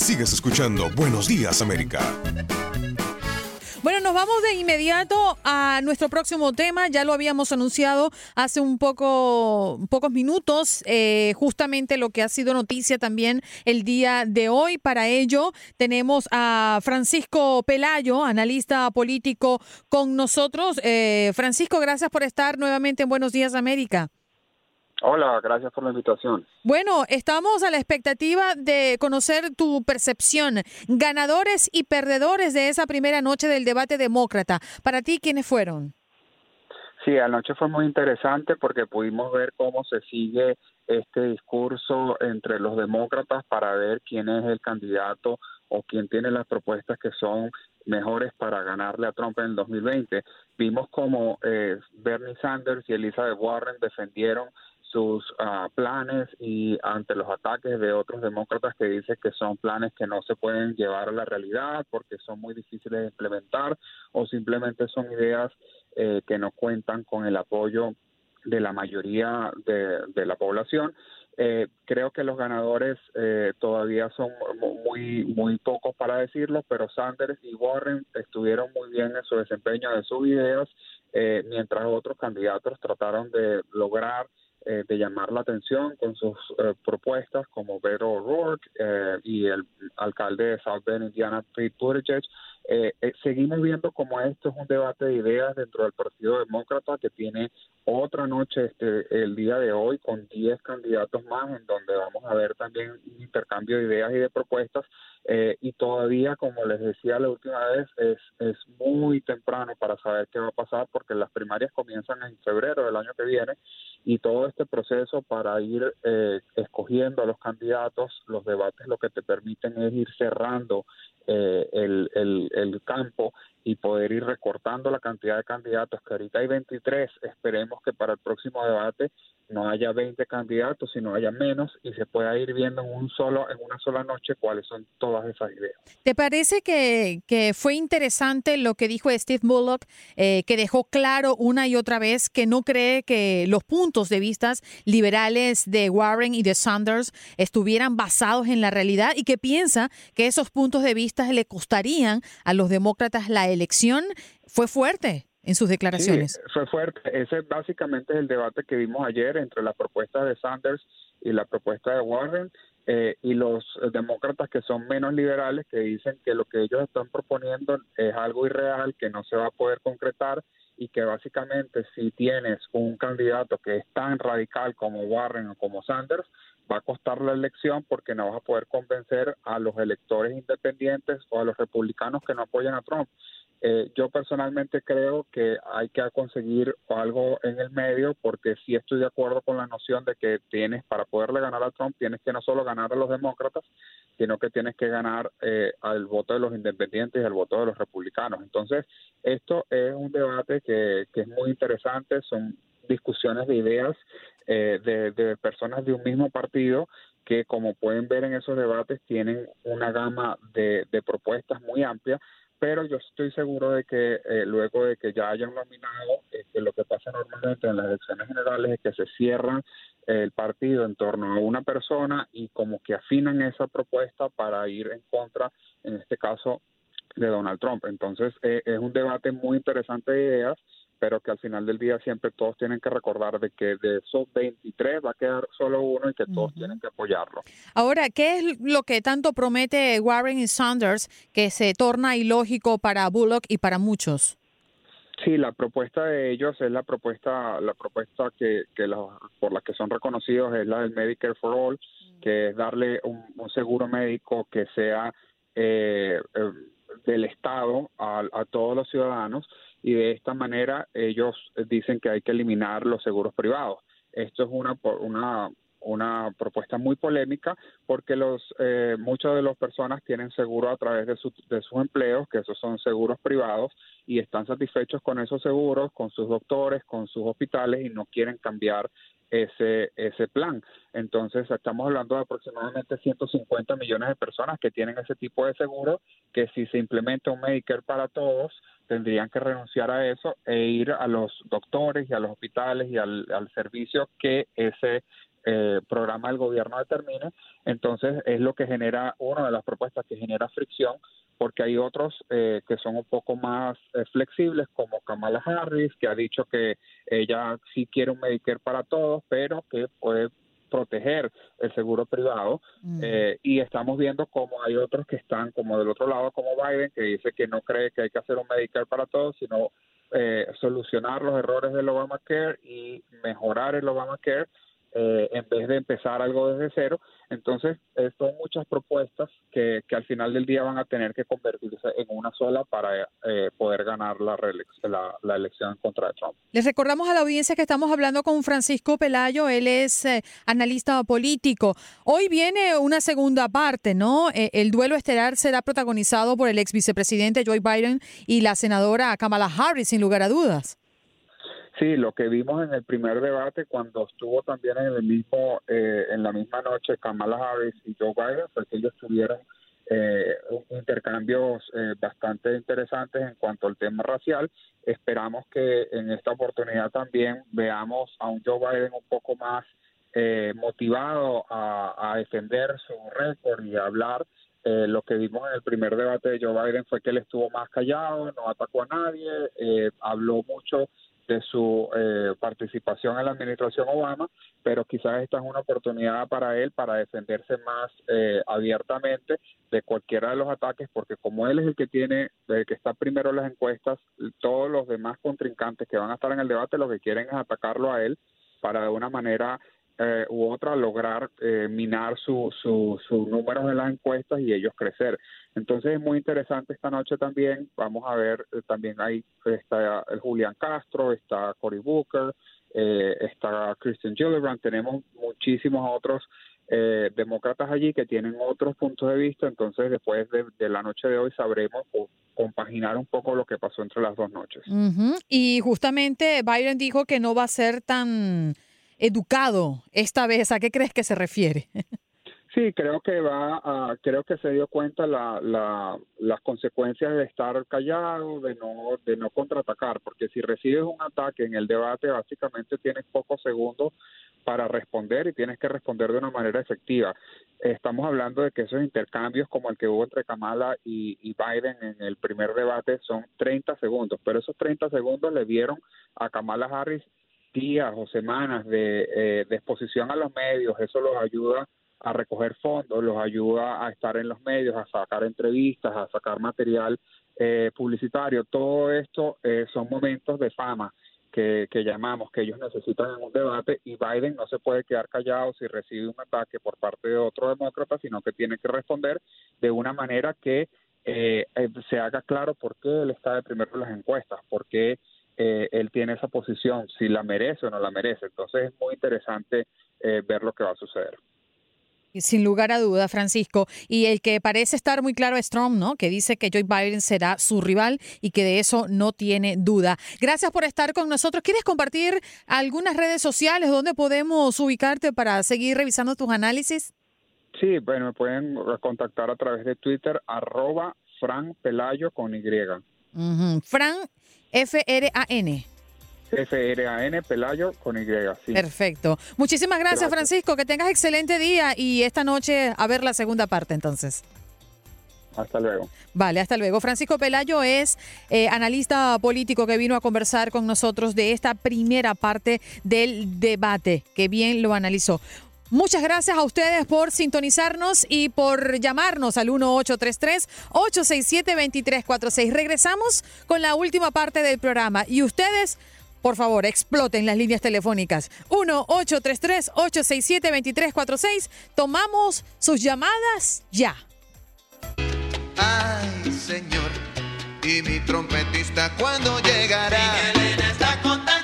Sigues escuchando Buenos Días América. Bueno, nos vamos de inmediato a nuestro próximo tema. Ya lo habíamos anunciado hace un poco, pocos minutos, eh, justamente lo que ha sido noticia también el día de hoy. Para ello tenemos a Francisco Pelayo, analista político, con nosotros. Eh, Francisco, gracias por estar nuevamente en Buenos Días América. Hola, gracias por la invitación. Bueno, estamos a la expectativa de conocer tu percepción, ganadores y perdedores de esa primera noche del debate demócrata. Para ti, ¿quiénes fueron? Sí, anoche fue muy interesante porque pudimos ver cómo se sigue este discurso entre los demócratas para ver quién es el candidato o quién tiene las propuestas que son mejores para ganarle a Trump en el 2020. Vimos como eh, Bernie Sanders y Elizabeth Warren defendieron sus ah, planes y ante los ataques de otros demócratas que dicen que son planes que no se pueden llevar a la realidad porque son muy difíciles de implementar o simplemente son ideas eh, que no cuentan con el apoyo de la mayoría de, la población. Eh, creo que los ganadores eh, todavía son muy muy pocos para decirlo, pero Sanders y Warren estuvieron muy bien en su desempeño de sus ideas, mientras otros candidatos trataron de lograr eh, de llamar la atención con sus eh, propuestas como Beto O'Rourke eh, y el alcalde de South Bend, Indiana, Pete Buttigieg. seguimos viendo como esto es un debate de ideas dentro del Partido Demócrata que tiene otra noche este el día de hoy con 10 candidatos más en donde vamos a ver también un intercambio de ideas y de propuestas y todavía como les decía la última vez es, es muy temprano para saber qué va a pasar porque las primarias comienzan en febrero del año que viene y todo este proceso para ir eh, escogiendo a los candidatos, los debates lo que te permiten es ir cerrando eh, el, el, el campo y poder ir recortando la cantidad de candidatos, que ahorita hay 23, esperemos que para el próximo debate no haya 20 candidatos, sino haya menos y se pueda ir viendo en un solo en una sola noche cuáles son todas esas ideas. ¿Te parece que, que fue interesante lo que dijo Steve Bullock, eh, que dejó claro una y otra vez que no cree que los puntos de vista liberales de Warren y de Sanders estuvieran basados en la realidad y que piensa que esos puntos de vista le costarían a los demócratas la elección? Fue fuerte en sus declaraciones. fue fuerte. Ese básicamente es el debate que vimos ayer entre la propuesta de Sanders y la propuesta de Warren. Eh, y los demócratas que son menos liberales, que dicen que lo que ellos están proponiendo es algo irreal, que no se va a poder concretar y que básicamente si tienes un candidato que es tan radical como Warren o como Sanders, va a costar la elección porque no vas a poder convencer a los electores independientes o a los republicanos que no apoyan a Trump. Eh, yo personalmente creo que hay que conseguir algo en el medio porque sí estoy de acuerdo con la noción de que tienes, para poderle ganar a Trump, tienes que no solo ganar a los demócratas, sino que tienes que ganar eh, al voto de los independientes y al voto de los republicanos. Entonces, esto es un debate que, es muy interesante, son discusiones de ideas eh, de, de personas de un mismo partido que, como pueden ver en esos debates, tienen una gama de, de propuestas muy amplia pero yo estoy seguro de que eh, luego de que ya hayan nominado, este, lo que pasa normalmente en las elecciones generales es que se cierran el partido en torno a una persona y como que afinan esa propuesta para ir en contra, en este caso, de Donald Trump. Entonces, eh, es un debate muy interesante de ideas pero que al final del día siempre todos tienen que recordar de que de esos 23 va a quedar solo uno y que todos tienen que apoyarlo. Ahora, ¿qué es lo que tanto promete Warren y Sanders que se torna ilógico para Bullock y para muchos? Sí, la propuesta de ellos es la propuesta, la propuesta que, que por la que son reconocidos es la del Medicare for All, que es darle un, seguro médico que sea eh, eh, del Estado a, a todos los ciudadanos y de esta manera ellos dicen que hay que eliminar los seguros privados. Esto es una una una propuesta muy polémica porque los eh, muchas de las personas tienen seguro a través de, de sus empleos, que esos son seguros privados, y están satisfechos con esos seguros, con sus doctores, con sus hospitales y no quieren cambiar ese, ese plan. Entonces, estamos hablando de aproximadamente 150 millones de personas que tienen ese tipo de seguro, que si se implementa un Medicare para todos, tendrían que renunciar a eso e ir a los doctores y a los hospitales y al, servicio que ese eh, programa del gobierno determine. Entonces es lo que genera, una de las propuestas que genera fricción, porque hay otros eh, que son un poco más eh, flexibles, como Kamala Harris, que ha dicho que ella sí quiere un Medicare para todos, pero que puede proteger el seguro privado mm. y estamos viendo como hay otros que están como del otro lado como Biden que dice que no cree que hay que hacer un Medicare para todos sino eh, solucionar los errores del Obamacare y mejorar el Obamacare eh, en vez de empezar algo desde cero. Entonces, eh, son muchas propuestas que, que, al final del día van a tener que convertirse en una sola para eh, poder ganar la, la, la, elección contra Trump. Les recordamos a la audiencia que estamos hablando con Francisco Pelayo, él es analista político. Hoy viene una segunda parte, ¿no? el duelo estelar será protagonizado por el ex vicepresidente Joe Biden y la senadora Kamala Harris, sin lugar a dudas. Sí, lo que vimos en el primer debate cuando estuvo también en el mismo eh, en la misma noche Kamala Harris y Joe Biden fue que ellos tuvieron eh, intercambios eh, bastante interesantes en cuanto al tema racial. Esperamos que en esta oportunidad también veamos a un Joe Biden un poco más eh, motivado a, a, defender su récord y a hablar. lo que vimos en el primer debate de Joe Biden fue que él estuvo más callado, no atacó a nadie, habló mucho de su eh, participación en la administración Obama, pero quizás esta es una oportunidad para él para defenderse más eh, abiertamente de cualquiera de los ataques, porque como él es el que tiene, el que está primero en las encuestas, todos los demás contrincantes que van a estar en el debate lo que quieren es atacarlo a él para de una manera eh, u otra lograr eh, minar sus su, su números en las encuestas y ellos crecer. Entonces es muy interesante esta noche también. Vamos a ver, eh, también ahí está el Julián Castro, está Cory Booker, está Christian Gillibrand. Tenemos muchísimos otros demócratas allí que tienen otros puntos de vista. Entonces después de, la noche de hoy sabremos compaginar un poco lo que pasó entre las dos noches. Y justamente Biden dijo que no va a ser tan educado esta vez. ¿A qué crees que se refiere? Sí, creo que va creo que se dio cuenta la, la, las consecuencias de estar callado, de no, de no contraatacar, porque si recibes un ataque en el debate, básicamente tienes pocos segundos para responder y tienes que responder de una manera efectiva. Estamos hablando de que esos intercambios como el que hubo entre Kamala y, y Biden en el primer debate son 30 segundos, pero esos 30 segundos le dieron a Kamala Harris días o semanas de, eh, de exposición a los medios, eso los ayuda a recoger fondos, los ayuda a estar en los medios, a sacar entrevistas, a sacar material eh, publicitario. Todo esto eh, son momentos de fama que, que, llamamos, que ellos necesitan en un debate y Biden no se puede quedar callado si recibe un ataque por parte de otro demócrata, sino que tiene que responder de una manera que eh, se haga claro por qué él está de primero en las encuestas, por qué eh, él tiene esa posición, si la merece o no la merece. Entonces es muy interesante eh, ver lo que va a suceder. Sin lugar a duda, Francisco. Y el que parece estar muy claro es Trump, ¿no? Que dice que Joe Biden será su rival y que de eso no tiene duda. Gracias por estar con nosotros. ¿Quieres compartir algunas redes sociales donde podemos ubicarte para seguir revisando tus análisis? Sí, bueno, me pueden contactar a través de Twitter, arroba Fran Pelayo con Y. Fran F-R-A-N. F-R-A-N, Pelayo con Y. Sí. Perfecto. Muchísimas gracias, Francisco. Que tengas excelente día y esta noche a ver la segunda parte entonces. Hasta luego. Vale, hasta luego. Francisco Pelayo es eh, analista político que vino a conversar con nosotros de esta primera parte del debate, que bien lo analizó. Muchas gracias a ustedes por sintonizarnos y por llamarnos al 1833-867-2346. Regresamos con la última parte del programa y ustedes... Por favor, exploten las líneas telefónicas. 1-833-867-2346. Tomamos sus llamadas ya. Ay, Señor, y mi trompetista cuando llegará. está contando